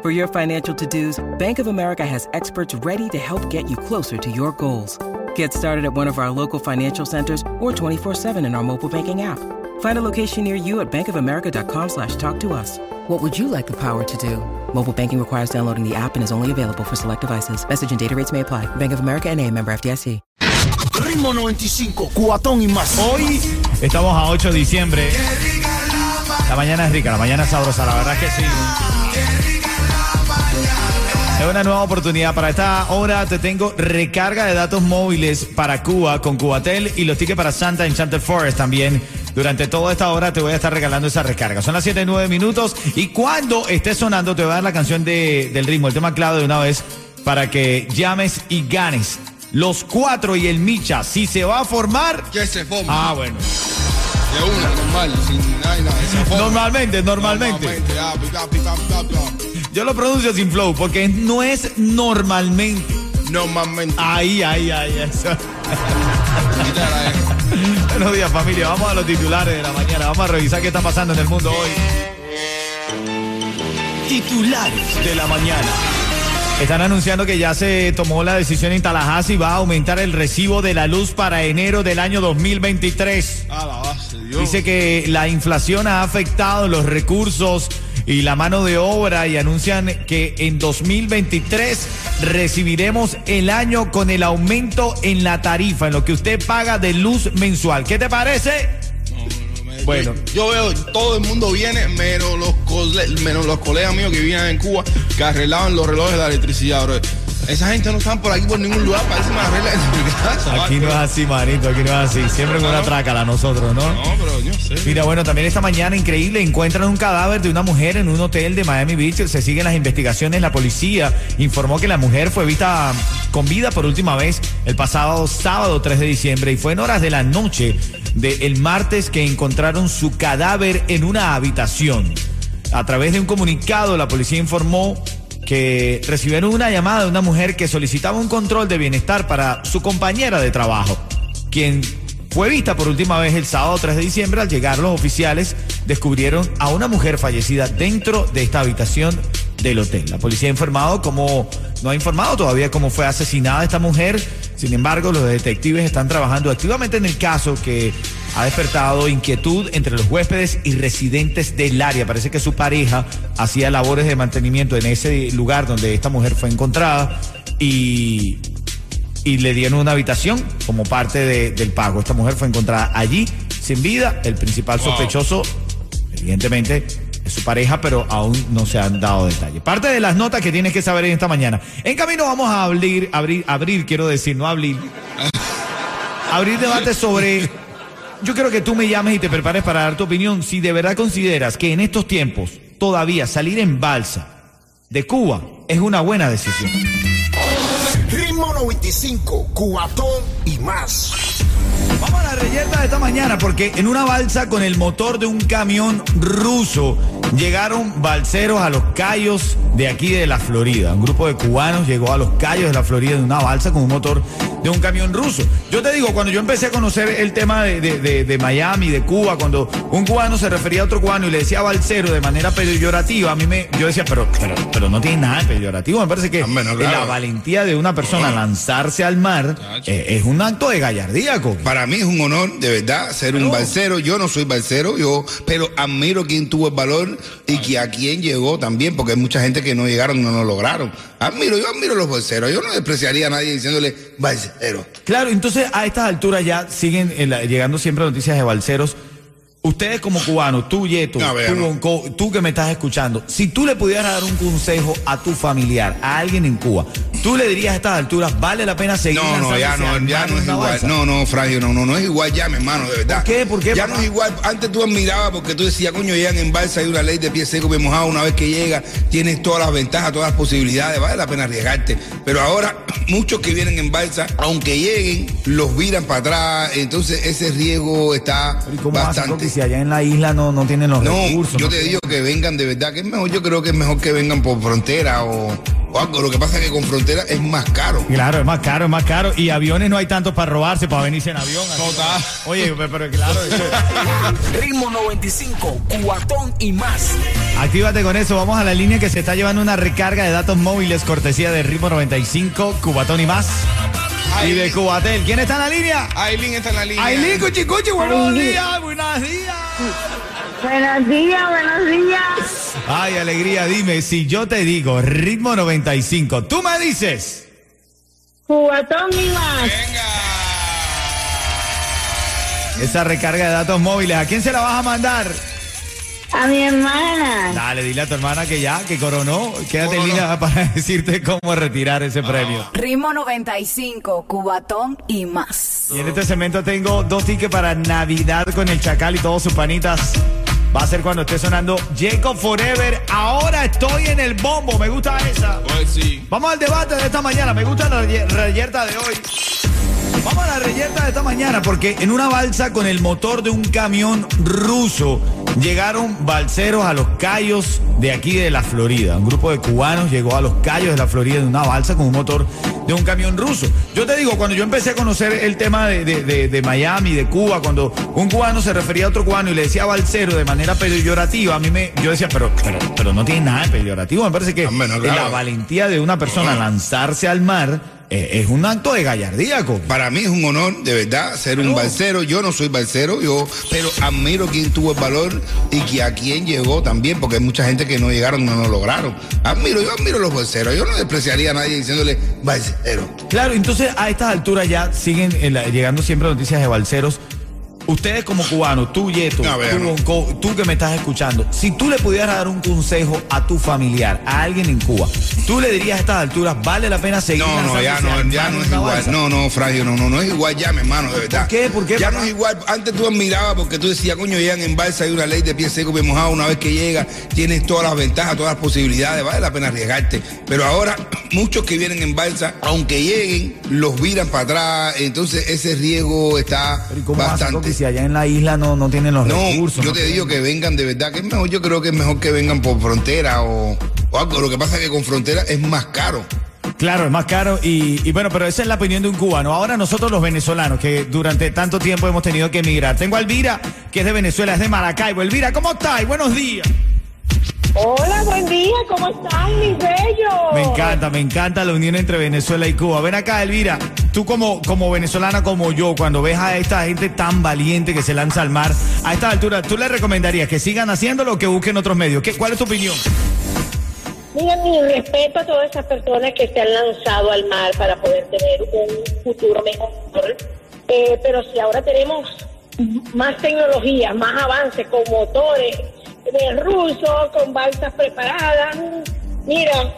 For your financial to-dos, Bank of America has experts ready to help get you closer to your goals. Get started at one of our local financial centers or 24-7 in our mobile banking app. Find a location near you at bankofamerica.com slash talk to us. What would you like the power to do? Mobile banking requires downloading the app and is only available for select devices. Message and data rates may apply. Bank of America and a member FDIC. Ritmo 95, cuatón y más. Hoy estamos a 8 de diciembre. La mañana es rica, la mañana es sabrosa, la verdad es que sí. Una nueva oportunidad. Para esta hora te tengo recarga de datos móviles para Cuba con Cubatel y los tickets para Santa Enchanted Forest también. Durante toda esta hora te voy a estar regalando esa recarga. Son las 7 y 9 minutos y cuando esté sonando te voy a dar la canción de, del ritmo, el tema clave de una vez para que llames y ganes. Los cuatro y el Micha, si se va a formar... Que se forma. Ah, bueno. De una, normal, sin nada, nada. Normalmente, normalmente. Normalmente, ya, pica, pica, pica, pica. Yo lo pronuncio sin flow porque no es normalmente. Normalmente. Ahí, ahí, ahí, eso. Buenos días, familia. Vamos a los titulares de la mañana. Vamos a revisar qué está pasando en el mundo hoy. Titulares de la mañana. Están anunciando que ya se tomó la decisión en Tallahassee y va a aumentar el recibo de la luz para enero del año 2023. A la base, Dios. Dice que la inflación ha afectado los recursos y la mano de obra y anuncian que en 2023 recibiremos el año con el aumento en la tarifa, en lo que usted paga de luz mensual. ¿Qué te parece? Bueno. Yo, yo veo, todo el mundo viene, menos los, menos los colegas míos que vivían en Cuba, que arreglaban los relojes de la electricidad, bro. Esa gente no están por aquí por ningún lugar, parece una regla de mi casa. Aquí no es así, manito, aquí no es así. Siempre con una trácala nosotros, ¿no? No, pero yo sé. Mira, bueno, también esta mañana, increíble, encuentran un cadáver de una mujer en un hotel de Miami Beach. Se siguen las investigaciones. La policía informó que la mujer fue vista con vida por última vez el pasado sábado 3 de diciembre y fue en horas de la noche del martes que encontraron su cadáver en una habitación. A través de un comunicado, la policía informó que recibieron una llamada de una mujer que solicitaba un control de bienestar para su compañera de trabajo, quien fue vista por última vez el sábado 3 de diciembre. Al llegar los oficiales descubrieron a una mujer fallecida dentro de esta habitación del hotel. La policía ha informado cómo, no ha informado todavía cómo fue asesinada esta mujer. Sin embargo, los detectives están trabajando activamente en el caso que ha despertado inquietud entre los huéspedes y residentes del área. Parece que su pareja hacía labores de mantenimiento en ese lugar donde esta mujer fue encontrada y y le dieron una habitación como parte de- del pago. Esta mujer fue encontrada allí sin vida. El principal Wow. sospechoso, evidentemente, es su pareja, pero aún no se han dado detalles. Parte de las notas que tienes que saber en esta mañana. En camino vamos a abrir, abrir, abrir, quiero decir, no abrir. abrir debate sobre. Yo quiero que tú me llames y te prepares para dar tu opinión. Si de verdad consideras que en estos tiempos todavía salir en balsa de Cuba es una buena decisión. Ritmo 95, cuatón y más. Vamos a la reyerta de esta mañana porque en una balsa con el motor de un camión ruso llegaron balseros a los Cayos de aquí de la Florida. Un grupo de cubanos llegó a los Cayos de la Florida en una balsa con un motor de un camión ruso. Yo te digo, cuando yo empecé a conocer el tema de, de- de- de Miami, de Cuba, cuando un cubano se refería a otro cubano y le decía balsero de manera peyorativa, a mí me, yo decía, pero, pero, pero no tiene nada de peyorativo. Me parece que Hombre, no, claro. la valentía de una persona lanzarse al mar eh, es un acto de gallardía, Coqui. Para mí es un honor, de verdad, ser un balsero. Yo no soy balsero, yo, pero admiro quien tuvo el valor y que a quien llegó también, porque hay mucha gente que no llegaron, no lo lograron. Admiro, yo admiro a los balseros. Yo no despreciaría a nadie diciéndole balsero. Claro, entonces a estas alturas ya siguen eh, la- llegando siempre noticias de balseros. Ustedes como cubanos, tú Yeto, No, vea, tú, no. Bonco, tú que me estás escuchando, si tú le pudieras dar un consejo a tu familiar, a alguien en Cuba, tú le dirías a estas alturas, vale la pena seguir No, no, ya no, ya no es igual. No, no, Fragio, no, no, no es igual ya, mi hermano, de verdad. ¿Por qué? ¿Por qué, Ya papá? no es igual. Antes tú admirabas porque tú decías, coño, llegan en balsa, hay una ley de pie seco, pie mojado. Una vez que llega, tienes todas las ventajas, todas las posibilidades, vale la pena arriesgarte. Pero ahora, muchos que vienen en balsa, aunque lleguen, los viran para atrás. Entonces, ese riesgo está ¿Y cómo bastante. Si allá en la isla no, no tienen los No, recursos? yo no te digo que vengan de verdad, que es mejor, yo creo que es mejor que vengan por frontera o, o algo. Lo que pasa es que con frontera es más caro. Claro, es más caro, es más caro. Y aviones no hay tantos para robarse, para venirse en avión. así. Total. Oye, pero, pero claro, eso- Ritmo 95, cuatón y más. actívate con eso. Vamos a la línea que se está llevando una recarga de datos móviles, cortesía de Ritmo 95, Cubatón y más. Y de Cubatel. ¿Quién está en la línea? Aileen está en la línea. Aileen, cuchi, cuchi, buenos días, buenos días. Buenos días, buenos días. Ay, alegría, dime, si yo te digo ritmo 95, tú me dices. Cubatón y más. Venga. Esa recarga de datos móviles, ¿a quién se la vas a mandar? A mi hermana. Dale, dile a tu hermana que ya, que coronó. Quédate en línea para decirte cómo retirar ese premio. Ritmo 95, Cubatón y más. Y en este segmento tengo dos tickets para Navidad con el Chacal y todos sus panitas. Va a ser cuando esté sonando Jacob Forever. Ahora estoy en el bombo. Me gusta esa. Pues sí. Vamos al debate de esta mañana. Me gusta la re- reyerta de hoy. Vamos a la reyerta de esta mañana porque en una balsa con el motor de un camión ruso llegaron balseros a los Cayos de aquí de la Florida. Un grupo de cubanos llegó a los Cayos de la Florida en una balsa con un motor de un camión ruso. Yo te digo, cuando yo empecé a conocer el tema de, de- de- de Miami, de Cuba, cuando un cubano se refería a otro cubano y le decía balsero de manera peyorativa, a mí me, yo decía, pero, pero, pero no tiene nada de peyorativo. Me parece que Hombre, no, claro. la valentía de una persona lanzarse al mar es un acto de gallardía. Para mí es un honor, de verdad, ser un balsero. Yo no soy balsero, yo, pero admiro quien tuvo el valor y que a quien llegó también, porque hay mucha gente que no llegaron, no lo lograron. Admiro, yo admiro a los balseros. Yo no despreciaría a nadie diciéndole balsero. Claro, entonces a estas alturas ya siguen eh, llegando siempre noticias de balseros. Ustedes como cubanos, tú Yeto, tú, tú que me estás escuchando, si tú le pudieras dar un consejo a tu familiar, a alguien en Cuba, tú le dirías a estas alturas, vale la pena seguir No, no, ya no, ya no es igual. balsa? No, no, Fragio, no, no, no es igual ya, mi hermano, de verdad. ¿Por qué? ¿Por qué, Ya no es igual. Antes tú admirabas porque tú decías, coño, llegan en balsa, hay una ley de pie seco, pie mojado. Una vez que llega, tienes todas las ventajas, todas las posibilidades, vale la pena arriesgarte. Pero ahora, muchos que vienen en balsa, aunque lleguen, los viran para atrás. Entonces, ese riesgo está Pero ¿y cómo hacen, bastante. Si allá en la isla no, no tienen los No, recursos? yo no te tienen- digo que vengan de verdad, que es mejor, yo creo que es mejor que vengan por frontera o, o algo. Lo que pasa es que con frontera es más caro. Claro, es más caro y, y bueno, pero esa es la opinión de un cubano. Ahora nosotros los venezolanos, que durante tanto tiempo hemos tenido que emigrar. Tengo a Elvira, que es de Venezuela, es de Maracaibo. Elvira, ¿cómo estás? Buenos días. Hola, buen día, ¿cómo están, mis bellos? Me encanta, me encanta la unión entre Venezuela y Cuba. Ven acá, Elvira, tú como, como venezolana como yo, cuando ves a esta gente tan valiente que se lanza al mar, a esta altura, ¿tú le recomendarías que sigan haciéndolo o que busquen otros medios? ¿Qué, ¿Cuál es tu opinión? Mira, mi respeto a todas esas personas que se han lanzado al mar para poder tener un futuro mejor. Eh, pero si ahora tenemos más tecnología, más avances con motores de ruso, con balsas preparadas, mira,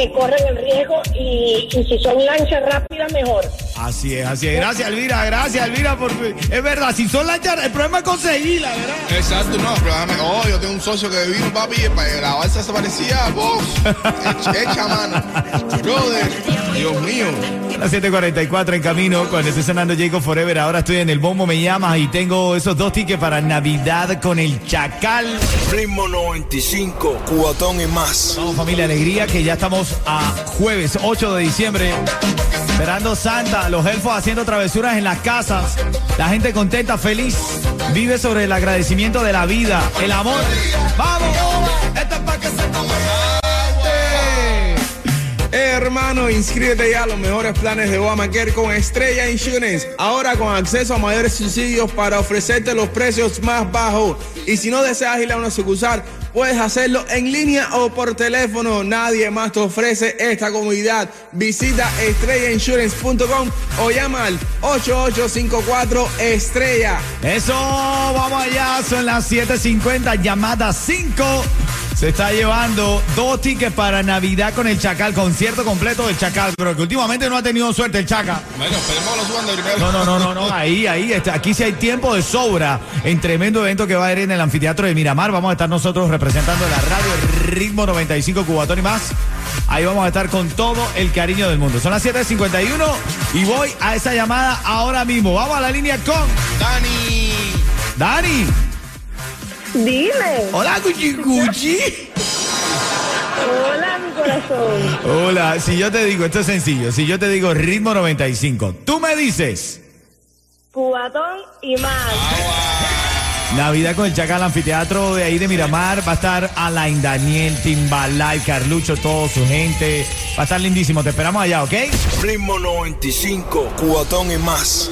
que corren el riesgo y, y si son lanchas rápidas, mejor. Así es, así es. Gracias, Elvira, gracias, Elvira, porque es verdad, si son lanchas, el problema es conseguirla, ¿verdad? Exacto, no, pero dame, oh, yo tengo un socio que vino, papi, y para la balsa se parecía, vos, hecha mano. Brother, Dios mío. Las 7:44 en camino, cuando esté sonando Jacob Forever, ahora estoy en el bombo, me llamas y tengo esos dos tickets para Navidad con el Chacal. Ritmo 95, cuatón y más. Vamos familia, alegría que ya estamos a jueves 8 de diciembre. Esperando Santa, los elfos haciendo travesuras en las casas, la gente contenta, feliz, vive sobre el agradecimiento de la vida, el amor. ¡Vamos! Eh, hermano, inscríbete ya a los mejores planes de Obamacare con Estrella Insurance. Ahora con acceso a mayores subsidios para ofrecerte los precios más bajos. Y si no deseas ir a una sucursal, puedes hacerlo en línea o por teléfono. Nadie más te ofrece esta comodidad. Visita estrellainsurance.com o llama al 8854 Estrella. Eso, vamos allá, son las 7.50, llamada 5. Se está llevando dos tickets para Navidad con el Chacal, concierto completo del Chacal, pero que últimamente no ha tenido suerte el Chaca. Bueno, esperemos lo suban de primero. No, no, no, no, no, ahí, ahí, está. aquí sí hay tiempo de sobra en tremendo evento que va a haber en el anfiteatro de Miramar. Vamos a estar nosotros representando la radio Ritmo 95 Cubatón y más. Ahí vamos a estar con todo el cariño del mundo. Son las 7.51 y voy a esa llamada ahora mismo. Vamos a la línea con Dani. Dani. Dime. Hola, Cuchi Cuchi. Hola, mi corazón. Hola, si yo te digo, esto es sencillo, si yo te digo ritmo 95, tú me dices Cubatón y más. Navidad con el Chacal Anfiteatro de ahí de Miramar, va a estar Alain Daniel, Timbalay, Carlucho, toda su gente, va a estar lindísimo, te esperamos allá, ¿ok? Ritmo 95, cubatón y más.